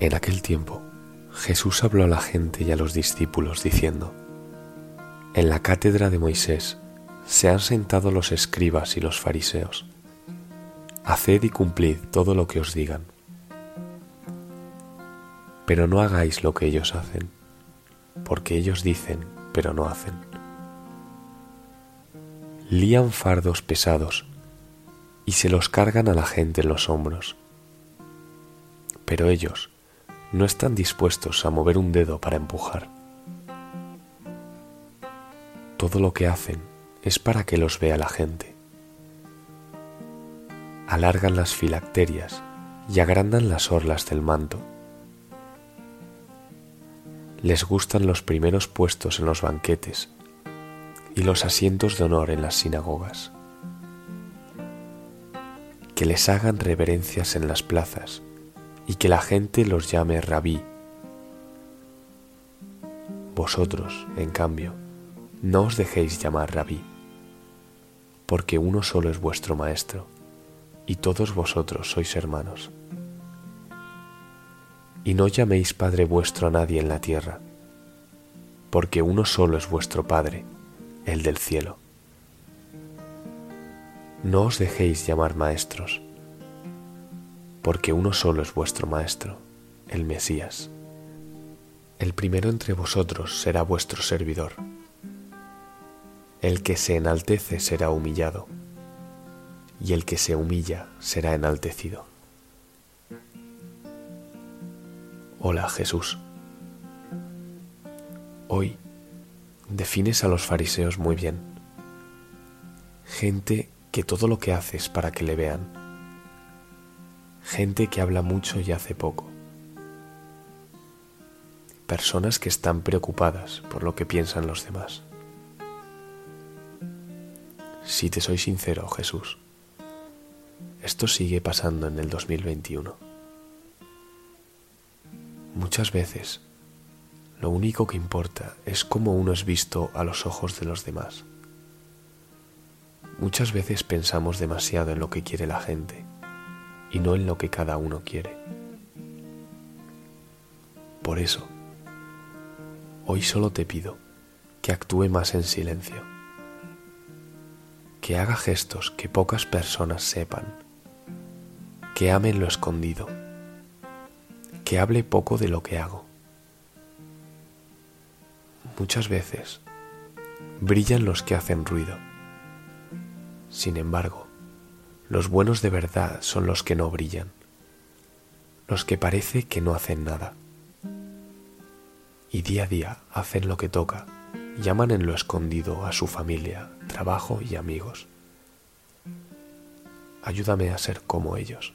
En aquel tiempo, Jesús habló a la gente y a los discípulos diciendo, En la cátedra de Moisés se han sentado los escribas y los fariseos. Haced y cumplid todo lo que os digan. Pero no hagáis lo que ellos hacen, porque ellos dicen, pero no hacen. Lían fardos pesados y se los cargan a la gente en los hombros. Pero ellos no están dispuestos a mover un dedo para empujar. Todo lo que hacen es para que los vea la gente. Alargan las filacterias y agrandan las orlas del manto. Les gustan los primeros puestos en los banquetes y los asientos de honor en las sinagogas. Que les hagan reverencias en las plazas y que la gente los llame rabí. Vosotros, en cambio, no os dejéis llamar rabí, porque uno solo es vuestro maestro, y todos vosotros sois hermanos. Y no llaméis Padre vuestro a nadie en la tierra, porque uno solo es vuestro Padre, el del cielo. No os dejéis llamar maestros, porque uno solo es vuestro Maestro, el Mesías. El primero entre vosotros será vuestro servidor. El que se enaltece será humillado, y el que se humilla será enaltecido. Hola Jesús. Hoy defines a los fariseos muy bien. Gente que todo lo que hace es para que le vean gente que habla mucho y hace poco, personas que están preocupadas por lo que piensan los demás. Si te soy sincero, Jesús, esto sigue pasando en el 2021. Muchas veces lo único que importa es cómo uno es visto a los ojos de los demás. Muchas veces pensamos demasiado en lo que quiere la gente y no en lo que cada uno quiere. Por eso, hoy solo te pido que actúe más en silencio, que haga gestos que pocas personas sepan, que ame lo escondido, que hable poco de lo que hago. Muchas veces brillan los que hacen ruido. Sin embargo, los buenos de verdad son los que no brillan, los que parece que no hacen nada. Y día a día hacen lo que toca, llaman en lo escondido a su familia, trabajo y amigos. Ayúdame a ser como ellos.